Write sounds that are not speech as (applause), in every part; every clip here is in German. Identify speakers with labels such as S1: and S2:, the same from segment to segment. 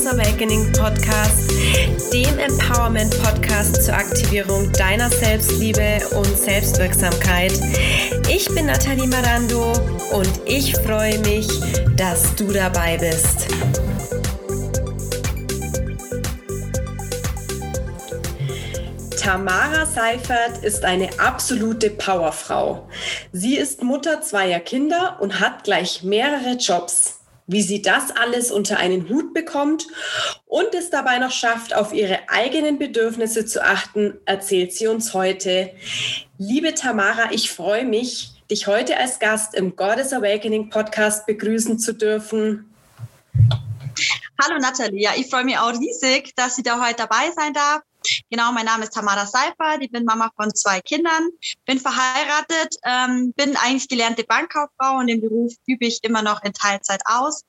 S1: Goddess Awakening Podcast, dem Empowerment Podcast zur Aktivierung deiner Selbstliebe und Selbstwirksamkeit. Ich bin Nathalie Marando und ich freue mich, dass du dabei bist. Tamara Seifert ist eine absolute Powerfrau. Sie ist Mutter zweier Kinder und hat gleich mehrere Jobs. Wie sie das alles unter einen Hut bekommt und es dabei noch schafft, auf ihre eigenen Bedürfnisse zu achten, erzählt sie uns heute. Liebe Tamara, ich freue mich, dich heute als Gast im Goddess Awakening Podcast begrüßen zu dürfen.
S2: Hallo Nathalie, ja, ich freue mich auch riesig, dass ich da heute dabei sein darf. Genau, mein Name ist Tamara Seifert, ich bin Mama von zwei Kindern, bin verheiratet, ähm, bin eigentlich gelernte Bankkauffrau und den Beruf übe ich immer noch in Teilzeit aus.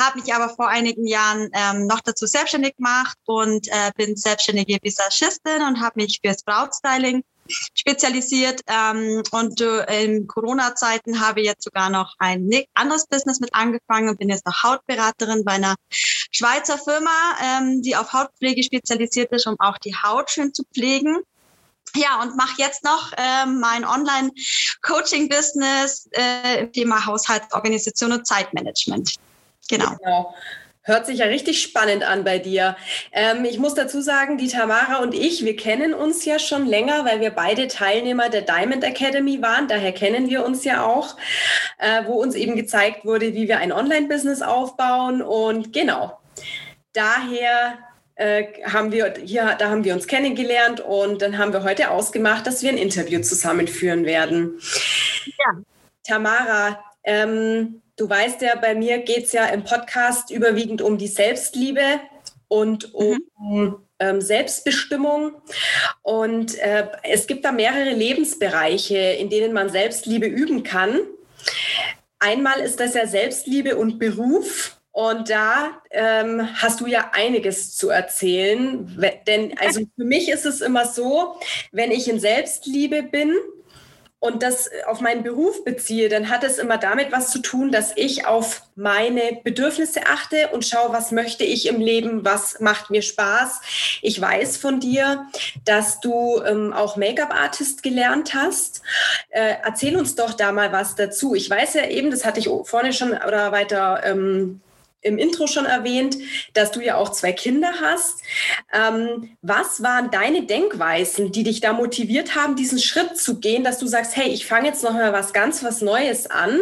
S2: Habe mich aber vor einigen Jahren ähm, noch dazu selbstständig gemacht und äh, bin selbstständige Visagistin und habe mich fürs Brautstyling spezialisiert. Ähm, und äh, in Corona-Zeiten habe ich jetzt sogar noch ein anderes Business mit angefangen und bin jetzt noch Hautberaterin bei einer Schweizer Firma, ähm, die auf Hautpflege spezialisiert ist, um auch die Haut schön zu pflegen. Ja, und mache jetzt noch ähm, mein Online-Coaching-Business äh, im Thema Haushaltsorganisation und Zeitmanagement. Genau. genau.
S1: Hört sich ja richtig spannend an bei dir. Ähm, ich muss dazu sagen, die Tamara und ich, wir kennen uns ja schon länger, weil wir beide Teilnehmer der Diamond Academy waren. Daher kennen wir uns ja auch, äh, wo uns eben gezeigt wurde, wie wir ein Online-Business aufbauen. Und genau, daher äh, haben wir hier, da haben wir uns kennengelernt und dann haben wir heute ausgemacht, dass wir ein Interview zusammenführen werden. Ja. Tamara, ähm, Du weißt ja, bei mir geht es ja im Podcast überwiegend um die Selbstliebe und um mhm. ähm, Selbstbestimmung. Und äh, es gibt da mehrere Lebensbereiche, in denen man Selbstliebe üben kann. Einmal ist das ja Selbstliebe und Beruf. Und da ähm, hast du ja einiges zu erzählen. Denn also (laughs) für mich ist es immer so, wenn ich in Selbstliebe bin, und das auf meinen Beruf beziehe, dann hat es immer damit was zu tun, dass ich auf meine Bedürfnisse achte und schaue, was möchte ich im Leben, was macht mir Spaß. Ich weiß von dir, dass du ähm, auch Make-up-Artist gelernt hast. Äh, erzähl uns doch da mal was dazu. Ich weiß ja eben, das hatte ich vorne schon oder weiter ähm, im Intro schon erwähnt, dass du ja auch zwei Kinder hast. Ähm, was waren deine Denkweisen, die dich da motiviert haben, diesen Schritt zu gehen, dass du sagst, hey, ich fange jetzt noch mal was ganz was Neues an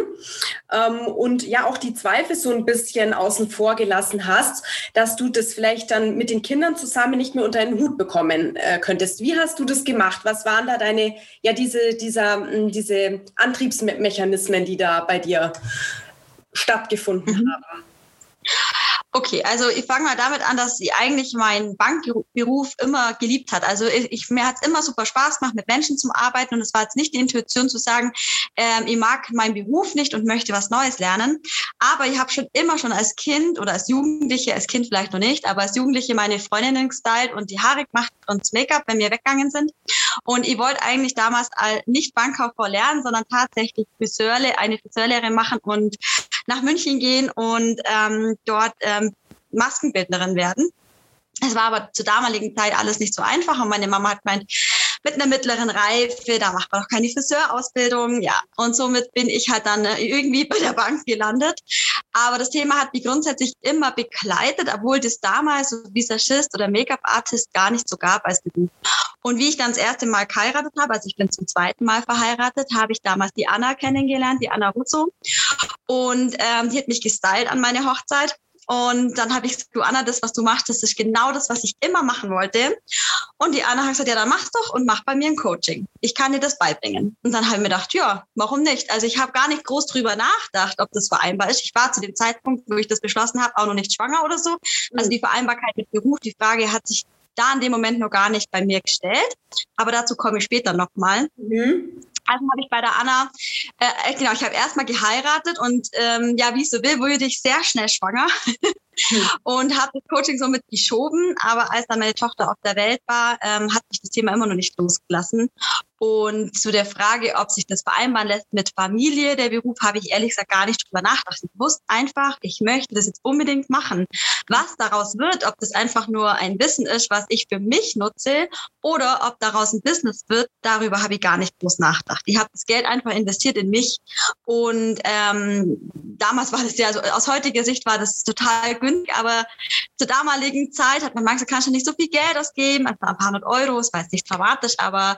S1: ähm, und ja auch die Zweifel so ein bisschen außen vor gelassen hast, dass du das vielleicht dann mit den Kindern zusammen nicht mehr unter einen Hut bekommen äh, könntest. Wie hast du das gemacht? Was waren da deine, ja, diese, dieser, diese Antriebsmechanismen, die da bei dir stattgefunden mhm. haben?
S2: Okay, also ich fange mal damit an, dass sie eigentlich meinen Bankberuf immer geliebt hat. Also ich, mir hat es immer super Spaß gemacht, mit Menschen zu arbeiten und es war jetzt nicht die Intuition zu sagen, ähm, ich mag meinen Beruf nicht und möchte was Neues lernen. Aber ich habe schon immer schon als Kind oder als Jugendliche, als Kind vielleicht noch nicht, aber als Jugendliche meine Freundinnen gestylt und die Haare gemacht und das Make-up, wenn wir weggegangen sind. Und ich wollte eigentlich damals nicht Bankkauffrau lernen, sondern tatsächlich Friseurle, eine Friseurlehre machen und nach München gehen und ähm, dort ähm, Maskenbildnerin werden. Es war aber zur damaligen Zeit alles nicht so einfach und meine Mama hat gemeint, mit einer mittleren Reife, da macht man noch keine Friseurausbildung, ja. Und somit bin ich halt dann äh, irgendwie bei der Bank gelandet. Aber das Thema hat mich grundsätzlich immer begleitet, obwohl das damals so Visagist oder Make-up-Artist gar nicht so gab als Beruf. Und wie ich dann das erste Mal geheiratet habe, also ich bin zum zweiten Mal verheiratet, habe ich damals die Anna kennengelernt, die Anna Russo. Und ähm, die hat mich gestylt an meine Hochzeit. Und dann habe ich gesagt, du Anna, das, was du machst, das ist genau das, was ich immer machen wollte. Und die Anna hat gesagt, ja, dann mach's doch und mach bei mir ein Coaching. Ich kann dir das beibringen. Und dann habe ich mir gedacht, ja, warum nicht? Also ich habe gar nicht groß drüber nachgedacht, ob das vereinbar ist. Ich war zu dem Zeitpunkt, wo ich das beschlossen habe, auch noch nicht schwanger oder so. Also die Vereinbarkeit mit Beruf, die Frage hat sich da in dem Moment noch gar nicht bei mir gestellt. Aber dazu komme ich später nochmal. Mhm. Also habe ich bei der Anna, äh, genau, ich habe erstmal geheiratet und ähm, ja, wie es so will, wurde ich sehr schnell schwanger. (laughs) (laughs) und habe das Coaching somit geschoben. Aber als dann meine Tochter auf der Welt war, ähm, hat mich das Thema immer noch nicht losgelassen. Und zu der Frage, ob sich das vereinbaren lässt mit Familie, der Beruf, habe ich ehrlich gesagt gar nicht drüber nachgedacht. Ich wusste einfach, ich möchte das jetzt unbedingt machen. Was daraus wird, ob das einfach nur ein Wissen ist, was ich für mich nutze, oder ob daraus ein Business wird, darüber habe ich gar nicht groß nachgedacht. Ich habe das Geld einfach investiert in mich. Und ähm, damals war das ja, also aus heutiger Sicht war das total günstig, aber zur damaligen Zeit hat man manchmal kannst du nicht so viel Geld ausgeben, einfach ein paar hundert Euro, es war jetzt nicht dramatisch, aber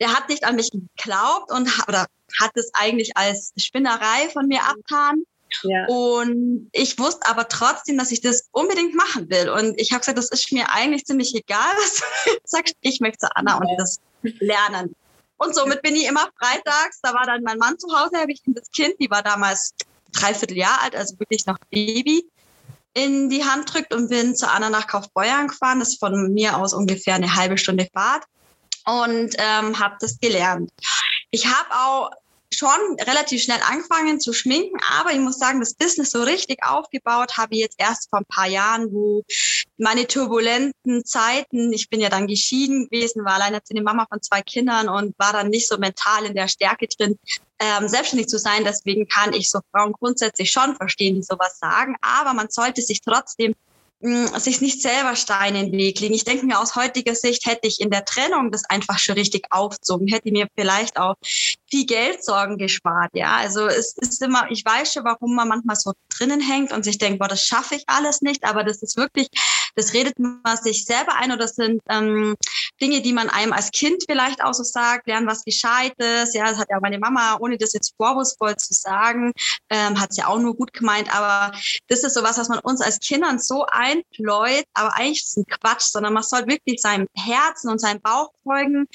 S2: der hat nicht an mich geglaubt und oder hat es eigentlich als Spinnerei von mir abgetan. Ja. Und ich wusste aber trotzdem, dass ich das unbedingt machen will. Und ich habe gesagt, das ist mir eigentlich ziemlich egal, was du sagst. Ich möchte Anna und das lernen. Und somit bin ich immer freitags, da war dann mein Mann zu Hause, habe ich das Kind, die war damals dreiviertel Jahr alt, also wirklich noch Baby, in die Hand drückt und bin zu Anna nach Kaufbeuern gefahren. Das ist von mir aus ungefähr eine halbe Stunde Fahrt und ähm, habe das gelernt. Ich habe auch schon relativ schnell angefangen zu schminken, aber ich muss sagen, das Business so richtig aufgebaut habe ich jetzt erst vor ein paar Jahren, wo meine turbulenten Zeiten, ich bin ja dann geschieden gewesen, war alleinerziehende Mama von zwei Kindern und war dann nicht so mental in der Stärke drin, ähm, selbstständig zu sein. Deswegen kann ich so Frauen grundsätzlich schon verstehen, die sowas sagen, aber man sollte sich trotzdem sich nicht selber Steine in den Weg legen. Ich denke mir aus heutiger Sicht hätte ich in der Trennung das einfach schon richtig aufzogen, hätte mir vielleicht auch viel Geldsorgen gespart. Ja, also es ist immer, ich weiß schon, warum man manchmal so drinnen hängt und sich denkt, boah, das schaffe ich alles nicht, aber das ist wirklich, das redet man sich selber ein oder sind ähm, Dinge, die man einem als Kind vielleicht auch so sagt, lernen was Gescheites. Ja, das hat ja meine Mama, ohne das jetzt vorwurfsvoll zu sagen, ähm, hat sie ja auch nur gut gemeint, aber das ist so was, man uns als Kindern so ein einpläut, aber eigentlich ist es ein Quatsch, sondern man soll wirklich seinem Herzen und seinem Bauch folgen.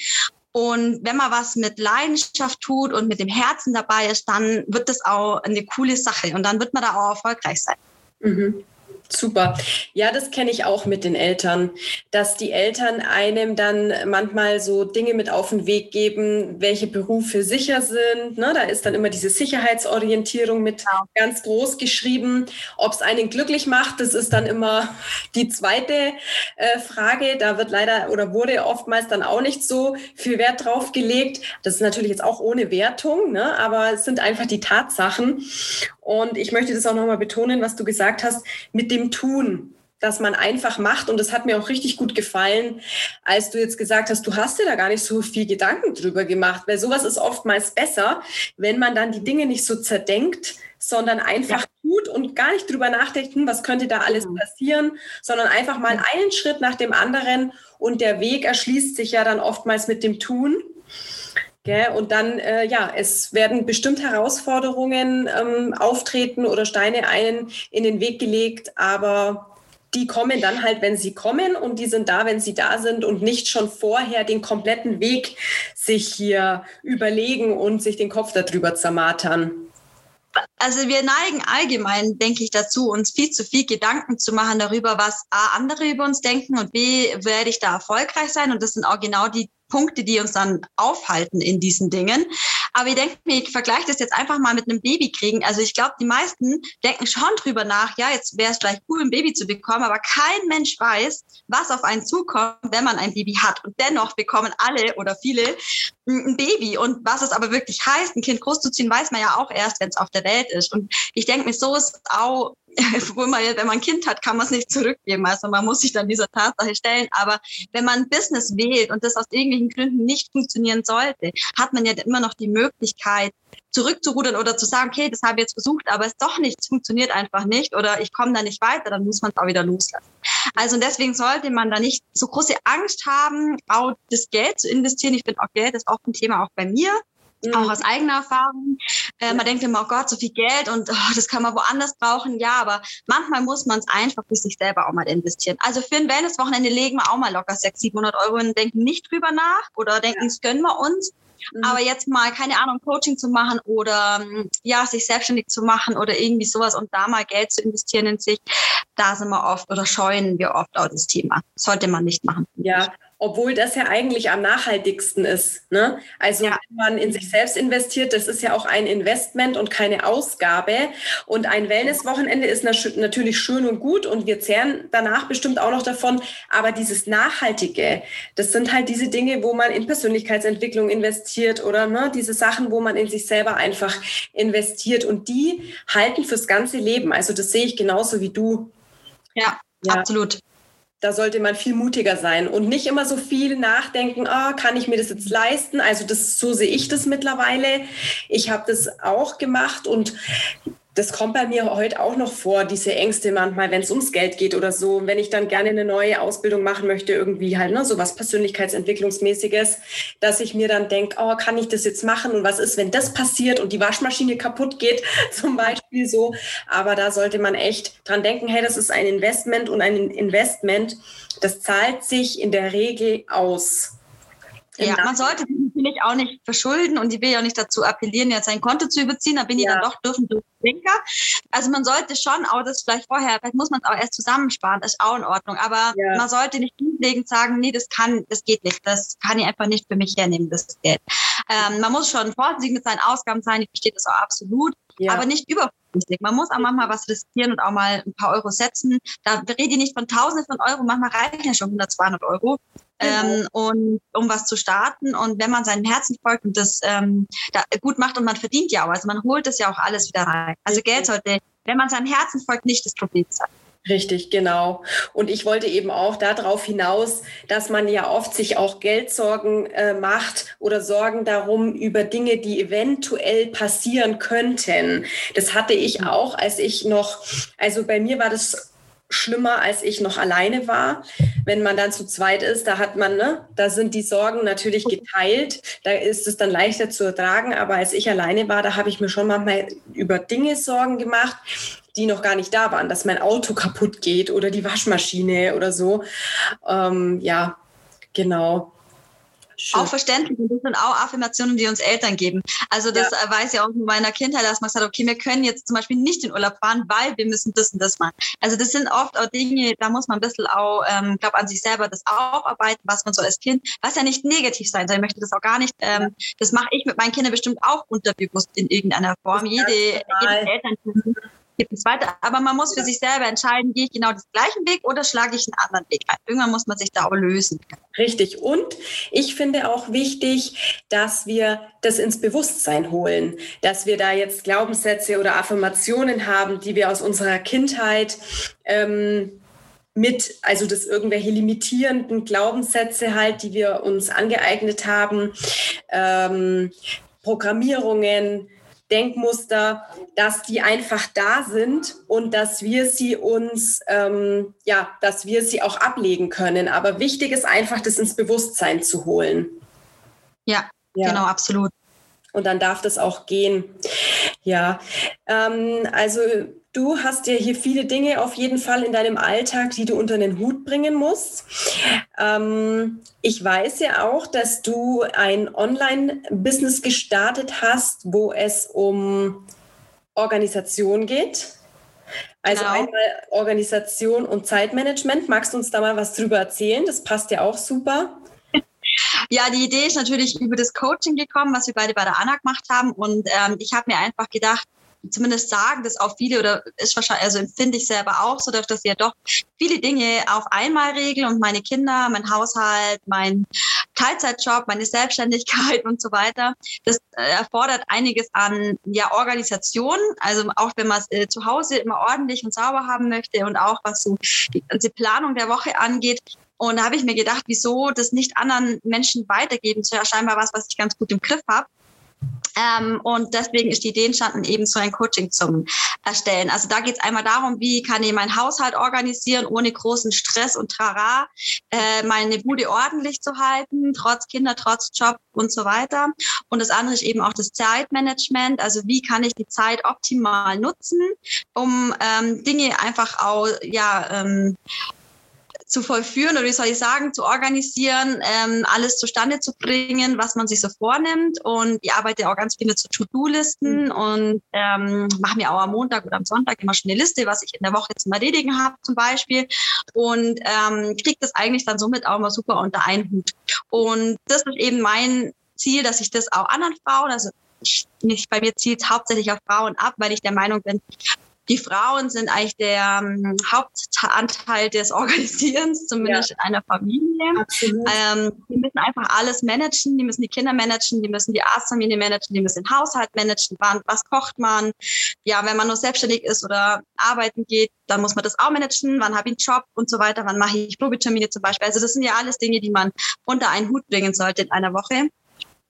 S2: Und wenn man was mit Leidenschaft tut und mit dem Herzen dabei ist, dann wird das auch eine coole Sache und dann wird man da auch erfolgreich sein.
S1: Mhm. Super. Ja, das kenne ich auch mit den Eltern, dass die Eltern einem dann manchmal so Dinge mit auf den Weg geben, welche Berufe sicher sind. Ne? Da ist dann immer diese Sicherheitsorientierung mit genau. ganz groß geschrieben. Ob es einen glücklich macht, das ist dann immer die zweite äh, Frage. Da wird leider oder wurde oftmals dann auch nicht so viel Wert drauf gelegt. Das ist natürlich jetzt auch ohne Wertung, ne? aber es sind einfach die Tatsachen. Und ich möchte das auch nochmal betonen, was du gesagt hast, mit dem Tun, dass man einfach macht. Und das hat mir auch richtig gut gefallen, als du jetzt gesagt hast, du hast dir da gar nicht so viel Gedanken drüber gemacht, weil sowas ist oftmals besser, wenn man dann die Dinge nicht so zerdenkt, sondern einfach ja. tut und gar nicht drüber nachdenkt, hm, was könnte da alles mhm. passieren, sondern einfach mal einen Schritt nach dem anderen und der Weg erschließt sich ja dann oftmals mit dem Tun. Gell? Und dann, äh, ja, es werden bestimmt Herausforderungen ähm, auftreten oder Steine einen in den Weg gelegt, aber die kommen dann halt, wenn sie kommen und die sind da, wenn sie da sind und nicht schon vorher den kompletten Weg sich hier überlegen und sich den Kopf darüber zermatern.
S2: Also wir neigen allgemein, denke ich, dazu, uns viel zu viel Gedanken zu machen darüber, was A, andere über uns denken und B, werde ich da erfolgreich sein. Und das sind auch genau die Punkte, die uns dann aufhalten in diesen Dingen. Aber ich denke mir, ich vergleiche das jetzt einfach mal mit einem Baby kriegen. Also ich glaube, die meisten denken schon drüber nach, ja, jetzt wäre es vielleicht cool, ein Baby zu bekommen, aber kein Mensch weiß, was auf einen zukommt, wenn man ein Baby hat. Und dennoch bekommen alle oder viele ein Baby. Und was es aber wirklich heißt, ein Kind großzuziehen, weiß man ja auch erst, wenn es auf der Welt ist. Und ich denke mir, so ist auch (laughs) wo man, wenn man ein Kind hat, kann man es nicht zurückgeben. Also man muss sich dann dieser Tatsache stellen. Aber wenn man ein Business wählt und das aus irgendwelchen Gründen nicht funktionieren sollte, hat man ja immer noch die Möglichkeit, zurückzurudern oder zu sagen, okay, das habe ich jetzt versucht, aber es doch nicht, es funktioniert einfach nicht oder ich komme da nicht weiter, dann muss man es auch wieder loslassen. Also deswegen sollte man da nicht so große Angst haben, auch das Geld zu investieren. Ich finde auch Geld ist oft ein Thema auch bei mir. Mhm. Auch aus eigener Erfahrung. Äh, man denkt immer, oh Gott, so viel Geld und oh, das kann man woanders brauchen. Ja, aber manchmal muss man es einfach für sich selber auch mal investieren. Also für ein Wellness-Wochenende legen wir auch mal locker 600, 700 Euro und denken nicht drüber nach oder denken, ja. das gönnen wir uns. Mhm. Aber jetzt mal, keine Ahnung, Coaching zu machen oder ja, sich selbstständig zu machen oder irgendwie sowas und da mal Geld zu investieren in sich, da sind wir oft oder scheuen wir oft auch das Thema. Sollte man nicht machen.
S1: Ja, obwohl das ja eigentlich am nachhaltigsten ist. Ne? Also ja. wenn man in sich selbst investiert, das ist ja auch ein Investment und keine Ausgabe. Und ein Wellnesswochenende ist natürlich schön und gut und wir zehren danach bestimmt auch noch davon. Aber dieses Nachhaltige, das sind halt diese Dinge, wo man in Persönlichkeitsentwicklung investiert oder ne, diese Sachen, wo man in sich selber einfach investiert. Und die halten fürs ganze Leben. Also das sehe ich genauso wie du.
S2: Ja, ja. absolut
S1: da sollte man viel mutiger sein und nicht immer so viel nachdenken, oh, kann ich mir das jetzt leisten? Also das, so sehe ich das mittlerweile. Ich habe das auch gemacht und das kommt bei mir heute auch noch vor, diese Ängste manchmal, wenn es ums Geld geht oder so. wenn ich dann gerne eine neue Ausbildung machen möchte, irgendwie halt, ne, so was Persönlichkeitsentwicklungsmäßiges, dass ich mir dann denke, oh, kann ich das jetzt machen? Und was ist, wenn das passiert und die Waschmaschine kaputt geht, (laughs) zum Beispiel so. Aber da sollte man echt dran denken, hey, das ist ein Investment und ein Investment, das zahlt sich in der Regel aus.
S2: Ja, man sollte sich natürlich auch nicht verschulden und ich will ja auch nicht dazu appellieren, jetzt sein Konto zu überziehen, da bin ich ja. dann doch dürfen Denker. Also man sollte schon auch das vielleicht vorher, vielleicht muss man es auch erst zusammensparen, das ist auch in Ordnung, aber ja. man sollte nicht grundlegend sagen, nee, das kann, das geht nicht, das kann ich einfach nicht für mich hernehmen, das Geld. Ähm, man muss schon vorsichtig mit seinen Ausgaben sein, ich verstehe das auch absolut, ja. aber nicht überflüssig. Man muss auch manchmal was riskieren und auch mal ein paar Euro setzen. Da rede ich nicht von Tausenden von Euro, manchmal reichen ja schon 100, 200 Euro ähm, und um was zu starten. Und wenn man seinem Herzen folgt und das ähm, da gut macht und man verdient ja auch, also man holt das ja auch alles wieder rein. Also Geld sollte, wenn man seinem Herzen folgt, nicht das Problem sein.
S1: Richtig, genau. Und ich wollte eben auch darauf hinaus, dass man ja oft sich auch Geldsorgen äh, macht oder Sorgen darum über Dinge, die eventuell passieren könnten. Das hatte ich mhm. auch, als ich noch, also bei mir war das schlimmer, als ich noch alleine war. Wenn man dann zu zweit ist, da hat man, ne, da sind die Sorgen natürlich geteilt. Da ist es dann leichter zu ertragen. Aber als ich alleine war, da habe ich mir schon manchmal über Dinge Sorgen gemacht, die noch gar nicht da waren, dass mein Auto kaputt geht oder die Waschmaschine oder so. Ähm, ja, genau.
S2: Schön. Auch verständlich. Und das sind auch Affirmationen, die uns Eltern geben. Also das ja. weiß ich auch in meiner Kindheit, dass man sagt, okay, wir können jetzt zum Beispiel nicht in Urlaub fahren, weil wir müssen das und das machen. Also das sind oft auch Dinge, da muss man ein bisschen auch, ähm, glaube an sich selber das aufarbeiten, was man so als Kind, was ja nicht negativ sein soll. Ich möchte das auch gar nicht, ähm, das mache ich mit meinen Kindern bestimmt auch unterbewusst in irgendeiner Form. Jede, jede Eltern gibt es weiter. Aber man muss für sich selber entscheiden, gehe ich genau den gleichen Weg oder schlage ich einen anderen Weg ein. Irgendwann muss man sich da auch lösen.
S1: Richtig. Und ich finde auch wichtig, dass wir das ins Bewusstsein holen, dass wir da jetzt Glaubenssätze oder Affirmationen haben, die wir aus unserer Kindheit ähm, mit, also das irgendwelche limitierenden Glaubenssätze halt, die wir uns angeeignet haben, ähm, Programmierungen, Denkmuster, dass die einfach da sind und dass wir sie uns, ähm, ja, dass wir sie auch ablegen können. Aber wichtig ist einfach, das ins Bewusstsein zu holen.
S2: Ja, ja. genau, absolut.
S1: Und dann darf das auch gehen. Ja, ähm, also Du hast ja hier viele Dinge auf jeden Fall in deinem Alltag, die du unter den Hut bringen musst. Ähm, ich weiß ja auch, dass du ein Online-Business gestartet hast, wo es um Organisation geht. Also genau. einmal Organisation und Zeitmanagement. Magst du uns da mal was drüber erzählen? Das passt ja auch super.
S2: Ja, die Idee ist natürlich über das Coaching gekommen, was wir beide bei der ANA gemacht haben. Und ähm, ich habe mir einfach gedacht, zumindest sagen das auch viele oder ist wahrscheinlich, also empfinde ich selber auch so, dass ich ja doch viele Dinge auf einmal regeln und meine Kinder, mein Haushalt, mein Teilzeitjob, meine Selbstständigkeit und so weiter. Das äh, erfordert einiges an ja, Organisation. Also auch wenn man äh, zu Hause immer ordentlich und sauber haben möchte und auch was so die ganze Planung der Woche angeht. Und da habe ich mir gedacht, wieso das nicht anderen Menschen weitergeben? Ist ja scheinbar was, was ich ganz gut im Griff habe. Ähm, und deswegen ist die Idee entstanden, eben so ein Coaching zum Erstellen. Also da geht es einmal darum, wie kann ich meinen Haushalt organisieren, ohne großen Stress und Trara, äh, meine Bude ordentlich zu halten, trotz Kinder, trotz Job und so weiter. Und das andere ist eben auch das Zeitmanagement. Also wie kann ich die Zeit optimal nutzen, um ähm, Dinge einfach auch, ja, ähm, zu vollführen oder wie soll ich sagen, zu organisieren, ähm, alles zustande zu bringen, was man sich so vornimmt. Und ich arbeite auch ganz viele zu To-Do-Listen mhm. und ähm, mache mir auch am Montag oder am Sonntag immer schon eine Liste, was ich in der Woche zum Erledigen habe zum Beispiel. Und ähm, kriege das eigentlich dann somit auch mal super unter einen Hut. Und das ist eben mein Ziel, dass ich das auch anderen Frauen, also ich, bei mir zielt hauptsächlich auf Frauen ab, weil ich der Meinung bin, die Frauen sind eigentlich der ähm, Hauptanteil des Organisierens, zumindest ja. in einer Familie. Ähm, die müssen einfach alles managen, die müssen die Kinder managen, die müssen die Arztfamilie managen, die müssen den Haushalt managen, wann, was kocht man. Ja, wenn man nur selbstständig ist oder arbeiten geht, dann muss man das auch managen, wann habe ich einen Job und so weiter, wann mache ich Probetermine zum Beispiel. Also das sind ja alles Dinge, die man unter einen Hut bringen sollte in einer Woche.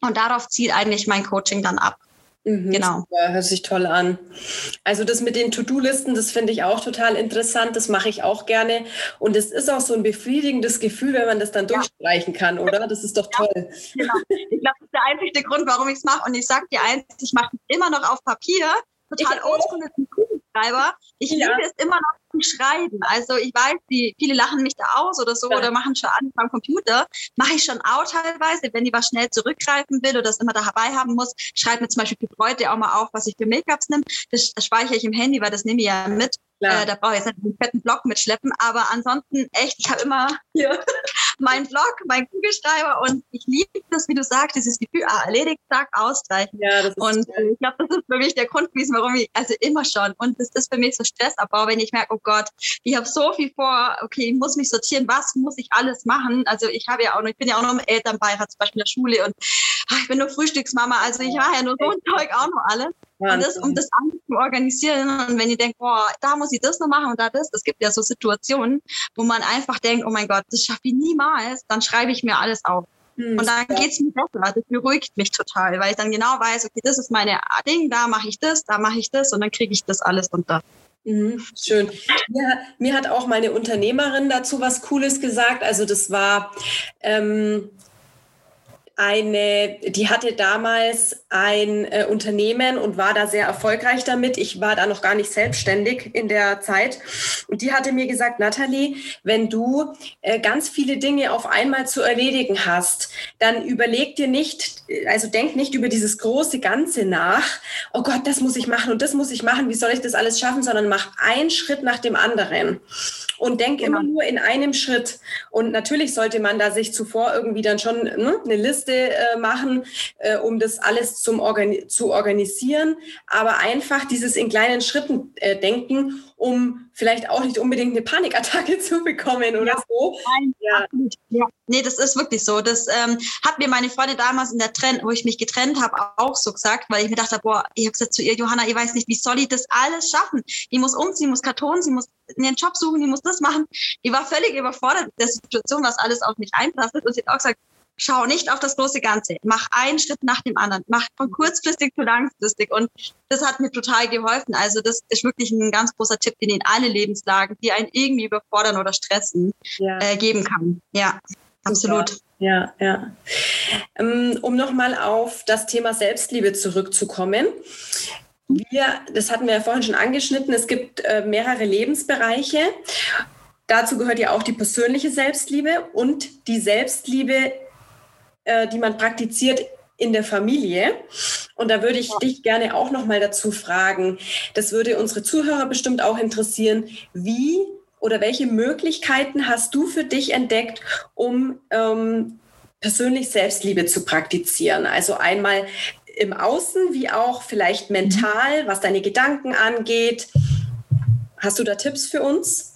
S2: Und darauf zielt eigentlich mein Coaching dann ab.
S1: Mhm, genau. Super, hört sich toll an. Also das mit den To-Do-Listen, das finde ich auch total interessant. Das mache ich auch gerne. Und es ist auch so ein befriedigendes Gefühl, wenn man das dann ja. durchstreichen kann, oder? Das ist doch toll. Ja, genau.
S2: Ich glaube, das ist der einzige Grund, warum ich es mache. Und ich sage dir eins, ich mache es immer noch auf Papier. Total oldschool Kugelschreiber. Ich ja. liebe es immer noch Schreiben. Also ich weiß, die, viele lachen mich da aus oder so ja. oder machen schon an beim Computer. Mache ich schon auch teilweise, wenn ich was schnell zurückgreifen will oder das immer dabei haben muss. Schreibe mir zum Beispiel für Bräute auch mal auf, was ich für Make-ups nehme. Das, das speichere ich im Handy, weil das nehme ich ja mit. Äh, da brauche ich jetzt nicht einen fetten Block mitschleppen, aber ansonsten echt, ich habe immer hier (laughs) meinen Blog, meinen Kugelschreiber und ich liebe das, wie du sagst, dieses Gefühl, ah, erledigt, zack, ausstreichen. Ja, das ist und äh, ich glaube, das ist für mich der Grund gewesen, warum ich, also immer schon. Und das ist für mich so Stressabbau, wenn ich merke, oh Gott, ich habe so viel vor, okay, ich muss mich sortieren, was muss ich alles machen? Also ich habe ja auch noch, ich bin ja auch noch im Elternbeirat, zum Beispiel in der Schule und ach, ich bin nur Frühstücksmama, also ich mache ja nur so ein Zeug auch noch alles. Und das, um das zu organisieren. Und wenn ihr denkt, boah, da muss ich das noch machen und da das, es gibt ja so Situationen, wo man einfach denkt, oh mein Gott, das schaffe ich niemals, dann schreibe ich mir alles auf. Hm, und dann geht's mir besser. Das beruhigt mich total, weil ich dann genau weiß, okay, das ist meine Ding, da mache ich das, da mache ich das und dann kriege ich das alles unter.
S1: Mhm, schön. Mir, mir, hat auch meine Unternehmerin dazu was Cooles gesagt. Also das war ähm, eine, die hatte damals ein äh, Unternehmen und war da sehr erfolgreich damit. Ich war da noch gar nicht selbstständig in der Zeit. Und die hatte mir gesagt, Nathalie, wenn du äh, ganz viele Dinge auf einmal zu erledigen hast, dann überleg dir nicht, also denk nicht über dieses große Ganze nach. Oh Gott, das muss ich machen und das muss ich machen. Wie soll ich das alles schaffen? Sondern mach einen Schritt nach dem anderen und denk genau. immer nur in einem Schritt. Und natürlich sollte man da sich zuvor irgendwie dann schon ne, eine Liste äh, machen, äh, um das alles zum Organi zu organisieren. Aber einfach dieses in kleinen Schritten äh, denken, um vielleicht auch nicht unbedingt eine Panikattacke (laughs) zu bekommen oder ja, so. Nein,
S2: ja. ja. Nee, das ist wirklich so. Das ähm, hat mir meine Freundin damals in der Trend, wo ich mich getrennt habe, auch so gesagt, weil ich mir dachte, boah, ich habe gesagt zu ihr, Johanna, ich weiß nicht, wie soll ich das alles schaffen? Die muss umziehen, muss Karton, sie muss einen Job suchen, die muss das machen. Die war völlig überfordert mit der Situation, was alles auf mich einprasselt. Und sie hat auch gesagt, schau nicht auf das große Ganze. Mach einen Schritt nach dem anderen. Mach von kurzfristig zu langfristig. Und das hat mir total geholfen. Also das ist wirklich ein ganz großer Tipp, den in alle Lebenslagen, die einen irgendwie überfordern oder stressen, ja. äh, geben kann. Ja, absolut.
S1: Ja, ja. Ähm, um nochmal auf das Thema Selbstliebe zurückzukommen. Wir, das hatten wir ja vorhin schon angeschnitten, es gibt äh, mehrere Lebensbereiche. Dazu gehört ja auch die persönliche Selbstliebe und die Selbstliebe äh, die man praktiziert in der Familie. Und da würde ich dich gerne auch noch mal dazu fragen. Das würde unsere Zuhörer bestimmt auch interessieren. Wie oder welche Möglichkeiten hast du für dich entdeckt, um ähm, persönlich Selbstliebe zu praktizieren? Also einmal im Außen wie auch vielleicht mental, was deine Gedanken angeht. Hast du da Tipps für uns?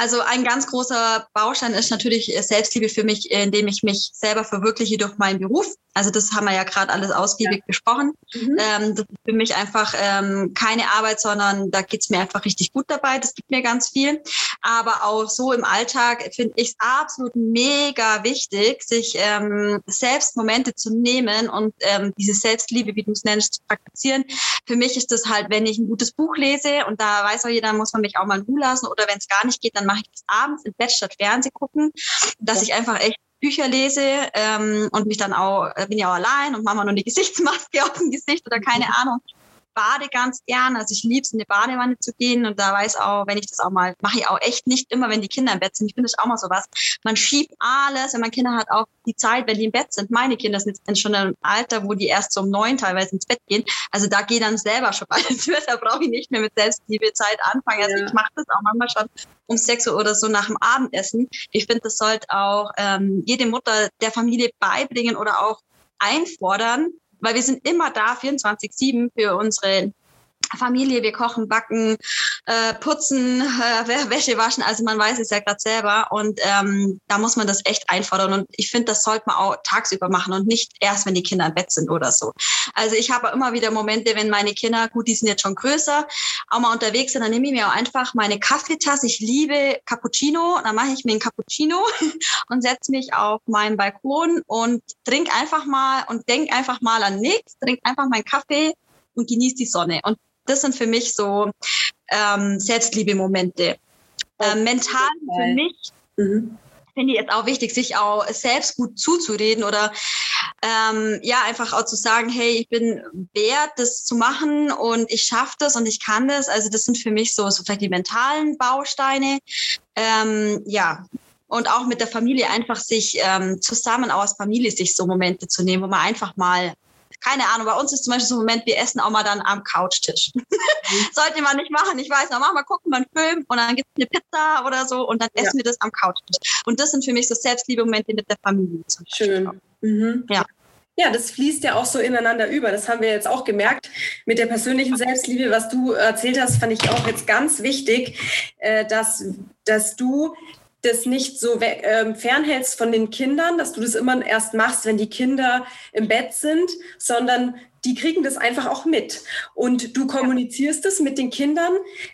S2: Also ein ganz großer Baustein ist natürlich Selbstliebe für mich, indem ich mich selber verwirkliche durch meinen Beruf. Also das haben wir ja gerade alles ausgiebig ja. besprochen. Mhm. Ähm, das ist für mich einfach ähm, keine Arbeit, sondern da geht's mir einfach richtig gut dabei. Das gibt mir ganz viel. Aber auch so im Alltag finde ich es absolut mega wichtig, sich ähm, selbst Momente zu nehmen und ähm, diese Selbstliebe, wie du es nennst, zu praktizieren. Für mich ist das halt, wenn ich ein gutes Buch lese und da weiß auch jeder, muss man mich auch mal in Ruhe lassen oder wenn es gar nicht geht, dann mache ich das abends im Bett statt Fernseh gucken, dass ich einfach echt Bücher lese ähm, und mich dann auch, äh, bin ja auch allein und mache mal nur eine (laughs) Gesichtsmaske auf dem Gesicht oder keine mhm. Ahnung bade ganz gern. Also ich liebe es, in die Badewanne zu gehen und da weiß auch, wenn ich das auch mal, mache ich auch echt nicht immer, wenn die Kinder im Bett sind. Ich finde das auch mal sowas. Man schiebt alles, wenn man Kinder hat, auch die Zeit, wenn die im Bett sind. Meine Kinder sind jetzt schon im Alter, wo die erst so um neun teilweise ins Bett gehen. Also da geht dann selber schon (laughs) alles wird. Da brauche ich nicht mehr mit Selbstliebe Zeit anfangen. Also ja. ich mache das auch manchmal schon um sechs Uhr oder so nach dem Abendessen. Ich finde, das sollte auch ähm, jede Mutter der Familie beibringen oder auch einfordern, weil wir sind immer da 24-7 für unsere Familie, wir kochen, backen, äh, putzen, (laughs) äh, Wäsche waschen, also man weiß es ja gerade selber. Und ähm, da muss man das echt einfordern. Und ich finde, das sollte man auch tagsüber machen und nicht erst, wenn die Kinder im Bett sind oder so. Also ich habe immer wieder Momente, wenn meine Kinder, gut, die sind jetzt schon größer, auch mal unterwegs sind, dann nehme ich mir auch einfach meine Kaffeetasse, ich liebe Cappuccino, dann mache ich mir einen Cappuccino (laughs) und setze mich auf meinen Balkon und trink einfach mal und denk einfach mal an nichts, trink einfach meinen Kaffee und genieße die Sonne. Und das sind für mich so ähm, Selbstliebe-Momente. Äh, mental für mich mhm. Finde ich jetzt auch wichtig, sich auch selbst gut zuzureden oder ähm, ja, einfach auch zu sagen, hey, ich bin wert, das zu machen und ich schaffe das und ich kann das. Also das sind für mich so, so vielleicht die mentalen Bausteine. Ähm, ja, und auch mit der Familie einfach sich ähm, zusammen auch als Familie sich so Momente zu nehmen, wo man einfach mal keine Ahnung, bei uns ist zum Beispiel so ein Moment, wir essen auch mal dann am Couchtisch. (laughs) Sollte man nicht machen, ich weiß noch, machen wir gucken wir einen Film und dann gibt es eine Pizza oder so und dann essen ja. wir das am Couchtisch. Und das sind für mich so Selbstliebe-Momente mit der Familie.
S1: Schön. Mhm. Ja. Ja, das fließt ja auch so ineinander über. Das haben wir jetzt auch gemerkt mit der persönlichen Selbstliebe. Was du erzählt hast, fand ich auch jetzt ganz wichtig, äh, dass, dass du das nicht so äh, fernhältst von den Kindern, dass du das immer erst machst, wenn die Kinder im Bett sind, sondern die kriegen das einfach auch mit. Und du kommunizierst es mit den Kindern.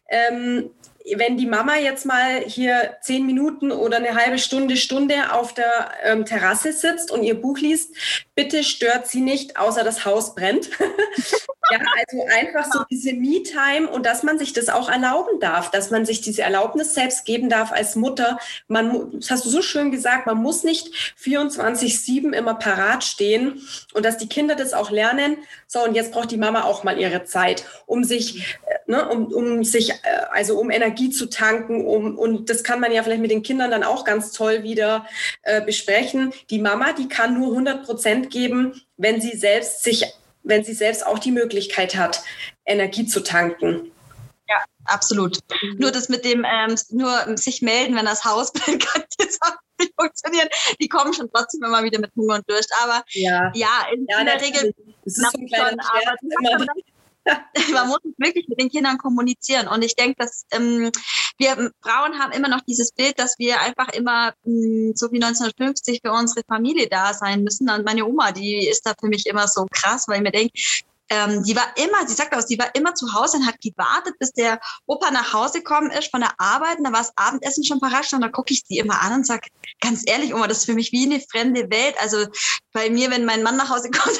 S1: Ähm, wenn die Mama jetzt mal hier zehn Minuten oder eine halbe Stunde, Stunde auf der ähm, Terrasse sitzt und ihr Buch liest, bitte stört sie nicht, außer das Haus brennt. (laughs) ja, also einfach so diese Me-Time und dass man sich das auch erlauben darf, dass man sich diese Erlaubnis selbst geben darf als Mutter. Man, das hast du so schön gesagt, man muss nicht 24-7 immer parat stehen und dass die Kinder das auch lernen. So, und jetzt braucht die Mama auch mal ihre Zeit, um sich, äh, ne, um, um sich, äh, also um Energie zu tanken. Um, und das kann man ja vielleicht mit den Kindern dann auch ganz toll wieder äh, besprechen. Die Mama, die kann nur 100 Prozent geben, wenn sie selbst sich, wenn sie selbst auch die Möglichkeit hat, Energie zu tanken.
S2: Ja, absolut. Mhm. Nur das mit dem, ähm, nur sich melden, wenn das Haus (laughs) brennt, kann jetzt auch nicht funktionieren. Die kommen schon trotzdem immer wieder mit Hunger und Durst. Aber ja, ja in, ja, in der Regel. Das ist so ein kleiner schon, (laughs) man muss wirklich mit den Kindern kommunizieren. Und ich denke, dass ähm, wir Frauen haben immer noch dieses Bild, dass wir einfach immer mh, so wie 1950 für unsere Familie da sein müssen. Und meine Oma, die ist da für mich immer so krass, weil ich mir denke, ähm, die war immer, sie sagt aus, die war immer zu Hause und hat gewartet, bis der Opa nach Hause gekommen ist von der Arbeit. Und da war das Abendessen schon parat und da gucke ich sie immer an und sage, ganz ehrlich, Oma, das ist für mich wie eine fremde Welt. Also bei mir, wenn mein Mann nach Hause (laughs) kommt,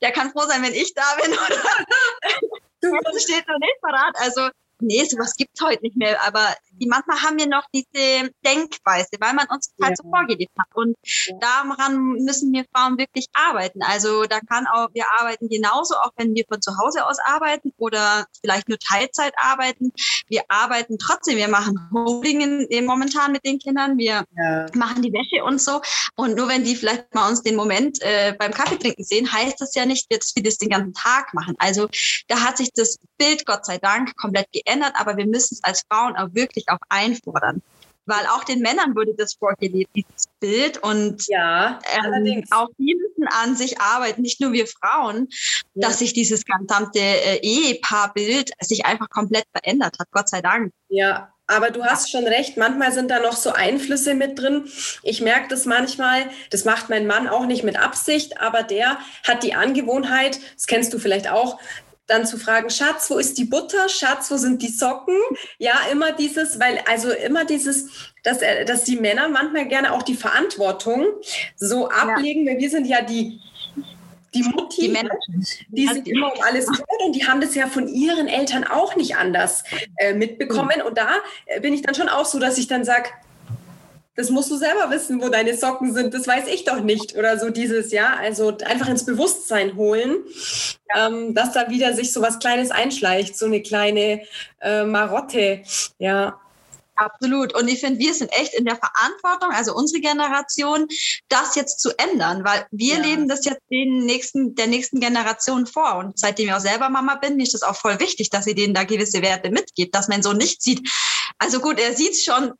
S2: der kann froh sein, wenn ich da bin. Oder du steht noch nicht parat. Also nee, sowas gibt's heute nicht mehr. Aber die manchmal haben wir noch diese Denkweise, weil man uns halt ja. so vorgelebt hat. Und ja. daran müssen wir Frauen wirklich arbeiten. Also da kann auch, wir arbeiten genauso, auch wenn wir von zu Hause aus arbeiten oder vielleicht nur Teilzeit arbeiten. Wir arbeiten trotzdem, wir machen Homeschooling momentan mit den Kindern, wir ja. machen die Wäsche und so. Und nur wenn die vielleicht mal uns den Moment äh, beim Kaffee trinken sehen, heißt das ja nicht, dass wir das den ganzen Tag machen. Also da hat sich das Bild, Gott sei Dank, komplett geändert, aber wir müssen es als Frauen auch wirklich auch einfordern. Weil auch den Männern wurde das vorgelebt, dieses Bild. Und
S1: ja,
S2: ähm, auch die müssen an sich arbeiten, nicht nur wir Frauen, ja. dass sich dieses gesamte äh, Ehepaarbild sich einfach komplett verändert hat, Gott sei Dank.
S1: Ja, aber du hast schon recht, manchmal sind da noch so Einflüsse mit drin. Ich merke das manchmal, das macht mein Mann auch nicht mit Absicht, aber der hat die Angewohnheit, das kennst du vielleicht auch, dann zu fragen, Schatz, wo ist die Butter? Schatz, wo sind die Socken? Ja, immer dieses, weil, also immer dieses, dass, dass die Männer manchmal gerne auch die Verantwortung so ablegen, ja. weil wir sind ja die, die Mutti, die, Männer, die sich immer um alles kümmert und die haben das ja von ihren Eltern auch nicht anders äh, mitbekommen. Und da äh, bin ich dann schon auch so, dass ich dann sage, das musst du selber wissen, wo deine Socken sind, das weiß ich doch nicht oder so dieses Jahr. Also einfach ins Bewusstsein holen, ähm, dass da wieder sich so was Kleines einschleicht, so eine kleine äh, Marotte, ja.
S2: Absolut. Und ich finde, wir sind echt in der Verantwortung, also unsere Generation, das jetzt zu ändern, weil wir ja. leben das jetzt den nächsten, der nächsten Generation vor. Und seitdem ich auch selber Mama bin, ist das auch voll wichtig, dass sie denen da gewisse Werte mitgibt, dass man so nicht sieht. Also gut, er sieht schon äh,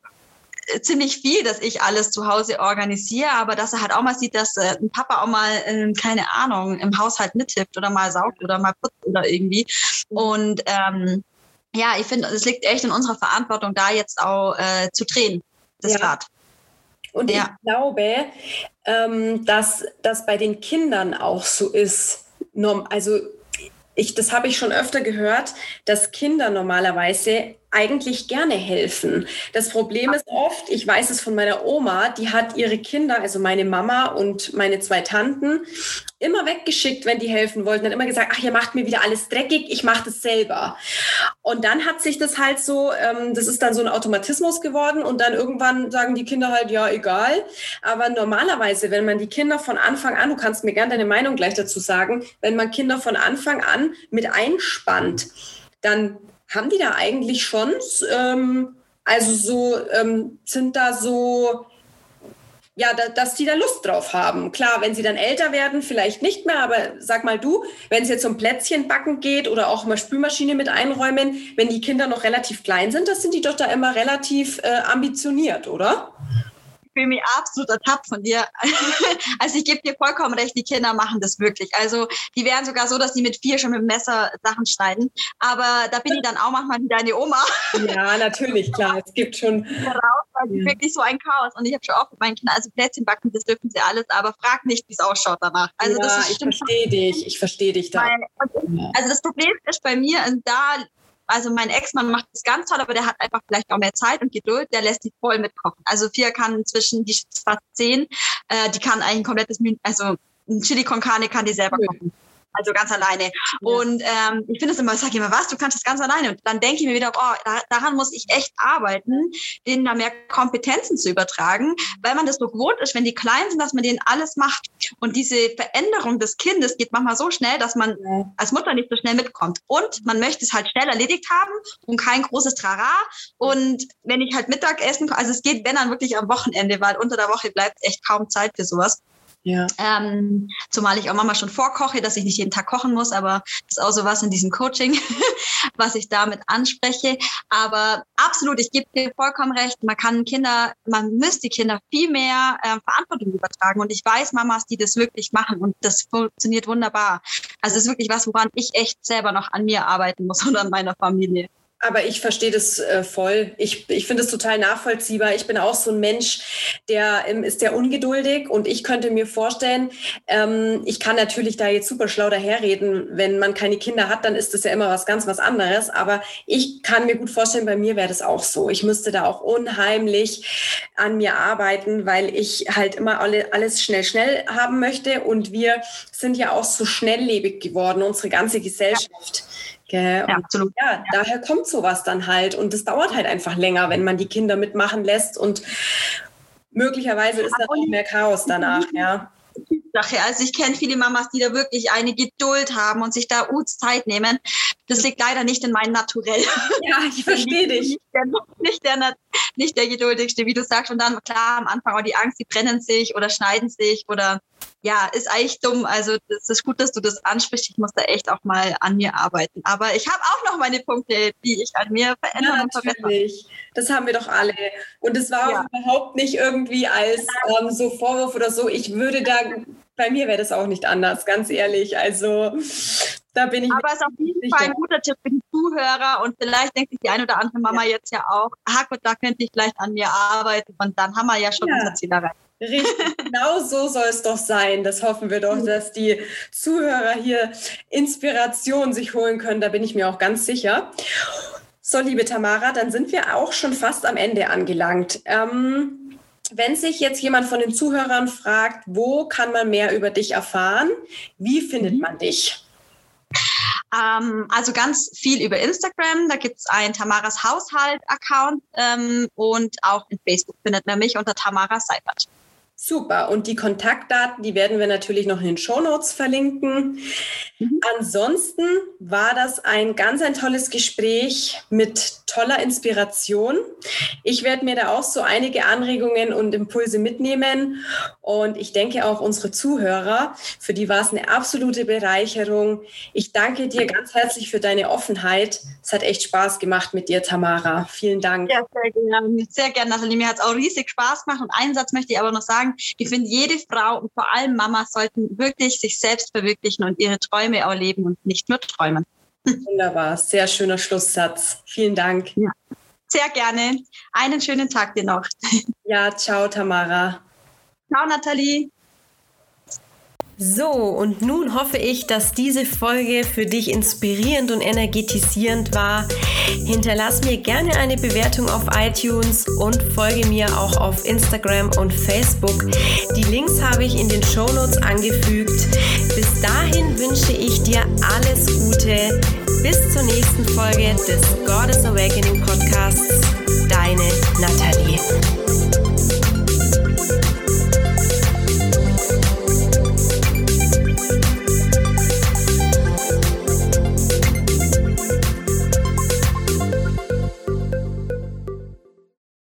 S2: ziemlich viel, dass ich alles zu Hause organisiere, aber dass er halt auch mal sieht, dass äh, ein Papa auch mal, äh, keine Ahnung, im Haushalt mithilft oder mal saugt oder mal putzt oder irgendwie. Mhm. Und ähm, ja, ich finde, es liegt echt in unserer Verantwortung, da jetzt auch äh, zu drehen, das ja. Rad.
S1: Und ja. ich glaube, ähm, dass das bei den Kindern auch so ist. Also ich, das habe ich schon öfter gehört, dass Kinder normalerweise eigentlich gerne helfen. Das Problem ist oft, ich weiß es von meiner Oma, die hat ihre Kinder, also meine Mama und meine zwei Tanten, immer weggeschickt, wenn die helfen wollten. Hat immer gesagt, ach, ihr macht mir wieder alles dreckig, ich mache das selber. Und dann hat sich das halt so, ähm, das ist dann so ein Automatismus geworden und dann irgendwann sagen die Kinder halt, ja, egal. Aber normalerweise, wenn man die Kinder von Anfang an, du kannst mir gerne deine Meinung gleich dazu sagen, wenn man Kinder von Anfang an mit einspannt, dann haben die da eigentlich schon, ähm, also so, ähm, sind da so, ja, da, dass die da Lust drauf haben. Klar, wenn sie dann älter werden, vielleicht nicht mehr, aber sag mal du, wenn es jetzt um Plätzchen backen geht oder auch mal Spülmaschine mit einräumen, wenn die Kinder noch relativ klein sind, das sind die doch da immer relativ äh, ambitioniert, oder?
S2: Fühle mich absolut ertappt von dir. (laughs) also ich gebe dir vollkommen recht, die Kinder machen das wirklich. Also die wären sogar so, dass sie mit vier schon mit dem Messer Sachen schneiden. Aber da bin ich dann auch manchmal wie deine Oma.
S1: ja, natürlich, klar. Es gibt schon. (laughs)
S2: Raus, also ja. wirklich so ein Chaos. Und ich habe schon oft mit meinen Kindern, also Plätzchen backen, das dürfen sie alles, aber frag nicht, wie es ausschaut danach. Also
S1: ja,
S2: das
S1: ist ich verstehe dich, ich verstehe dich da.
S2: Weil, also das Problem ist bei mir, und da also mein Ex-Mann macht das ganz toll, aber der hat einfach vielleicht auch mehr Zeit und Geduld. Der lässt die voll mitkochen. Also vier kann inzwischen, die ist fast zehn, äh, die kann eigentlich ein komplettes, also ein Chili con Carne kann die selber kochen also ganz alleine. Ja. Und ähm, ich finde es immer, ich sage immer, was, du kannst das ganz alleine. Und dann denke ich mir wieder, oh, daran muss ich echt arbeiten, denen da mehr Kompetenzen zu übertragen, weil man das so gewohnt ist, wenn die klein sind, dass man denen alles macht. Und diese Veränderung des Kindes geht manchmal so schnell, dass man ja. als Mutter nicht so schnell mitkommt. Und man möchte es halt schnell erledigt haben und kein großes Trara. Und wenn ich halt Mittagessen, also es geht, wenn dann wirklich am Wochenende, weil unter der Woche bleibt echt kaum Zeit für sowas. Ja. Ähm, zumal ich auch Mama schon vorkoche, dass ich nicht jeden Tag kochen muss, aber das ist auch so was in diesem Coaching, (laughs) was ich damit anspreche. Aber absolut, ich gebe dir vollkommen recht. Man kann Kinder, man müsste Kinder viel mehr äh, Verantwortung übertragen. Und ich weiß Mamas, die das wirklich machen und das funktioniert wunderbar. Also es ist wirklich was, woran ich echt selber noch an mir arbeiten muss (laughs) und an meiner Familie.
S1: Aber ich verstehe das äh, voll. Ich, ich finde es total nachvollziehbar. Ich bin auch so ein Mensch, der ähm, ist sehr ungeduldig und ich könnte mir vorstellen, ähm, ich kann natürlich da jetzt super schlau daherreden. Wenn man keine Kinder hat, dann ist das ja immer was ganz was anderes. Aber ich kann mir gut vorstellen, bei mir wäre das auch so. Ich müsste da auch unheimlich an mir arbeiten, weil ich halt immer alle, alles schnell, schnell haben möchte. Und wir sind ja auch so schnelllebig geworden, unsere ganze Gesellschaft. Ja. Gell? Ja, absolut. Ja, daher kommt sowas dann halt. Und es dauert halt einfach länger, wenn man die Kinder mitmachen lässt. Und möglicherweise ist da auch mehr Chaos danach, ja.
S2: Sache. Also ich kenne viele Mamas, die da wirklich eine Geduld haben und sich da Uts Zeit nehmen. Das liegt leider nicht in meinem Naturell.
S1: Ja, ich (laughs) verstehe dich.
S2: Nicht der, nicht, der, nicht der geduldigste, wie du sagst. Und dann klar am Anfang auch die Angst, die brennen sich oder schneiden sich oder ja, ist eigentlich dumm. Also es ist gut, dass du das ansprichst. Ich muss da echt auch mal an mir arbeiten. Aber ich habe auch noch meine Punkte, die ich an mir verändern ja, und verbessern.
S1: Das haben wir doch alle. Und es war ja. überhaupt nicht irgendwie als ähm, so Vorwurf oder so. Ich würde da, bei mir wäre das auch nicht anders, ganz ehrlich. Also da bin ich.
S2: Aber es ist auf jeden sicher. Fall ein guter Tipp für die Zuhörer und vielleicht denkt sich die eine oder andere Mama ja. jetzt ja auch, Gott, da könnte ich vielleicht an mir arbeiten und dann haben wir ja schon ja. unser Ziel erreicht.
S1: Richtig, (laughs) genau so soll es doch sein. Das hoffen wir doch, dass die Zuhörer hier Inspiration sich holen können. Da bin ich mir auch ganz sicher. So, liebe Tamara, dann sind wir auch schon fast am Ende angelangt. Ähm, wenn sich jetzt jemand von den Zuhörern fragt, wo kann man mehr über dich erfahren, wie findet mhm. man dich?
S2: Ähm, also ganz viel über Instagram. Da gibt es einen Tamaras Haushalt-Account ähm, und auch in Facebook findet man mich unter Tamara Seifert.
S1: Super. Und die Kontaktdaten, die werden wir natürlich noch in den Shownotes verlinken. Mhm. Ansonsten war das ein ganz ein tolles Gespräch mit toller Inspiration. Ich werde mir da auch so einige Anregungen und Impulse mitnehmen. Und ich denke auch unsere Zuhörer, für die war es eine absolute Bereicherung. Ich danke dir ganz herzlich für deine Offenheit. Es hat echt Spaß gemacht mit dir, Tamara. Vielen Dank.
S2: Ja, sehr gerne. Sehr gerne, Nathalie. Mir hat es auch riesig Spaß gemacht. Und einen Satz möchte ich aber noch sagen. Ich finde, jede Frau und vor allem Mama sollten wirklich sich selbst verwirklichen und ihre Träume erleben und nicht nur träumen.
S1: Wunderbar, sehr schöner Schlusssatz. Vielen Dank. Ja,
S2: sehr gerne. Einen schönen Tag dir noch.
S1: Ja, ciao, Tamara.
S2: Ciao, Nathalie.
S1: So, und nun hoffe ich, dass diese Folge für dich inspirierend und energetisierend war. Hinterlass mir gerne eine Bewertung auf iTunes und folge mir auch auf Instagram und Facebook. Die Links habe ich in den Show Notes angefügt. Bis dahin wünsche ich dir alles Gute. Bis zur nächsten Folge des Goddess Awakening Podcasts. Deine Nathalie.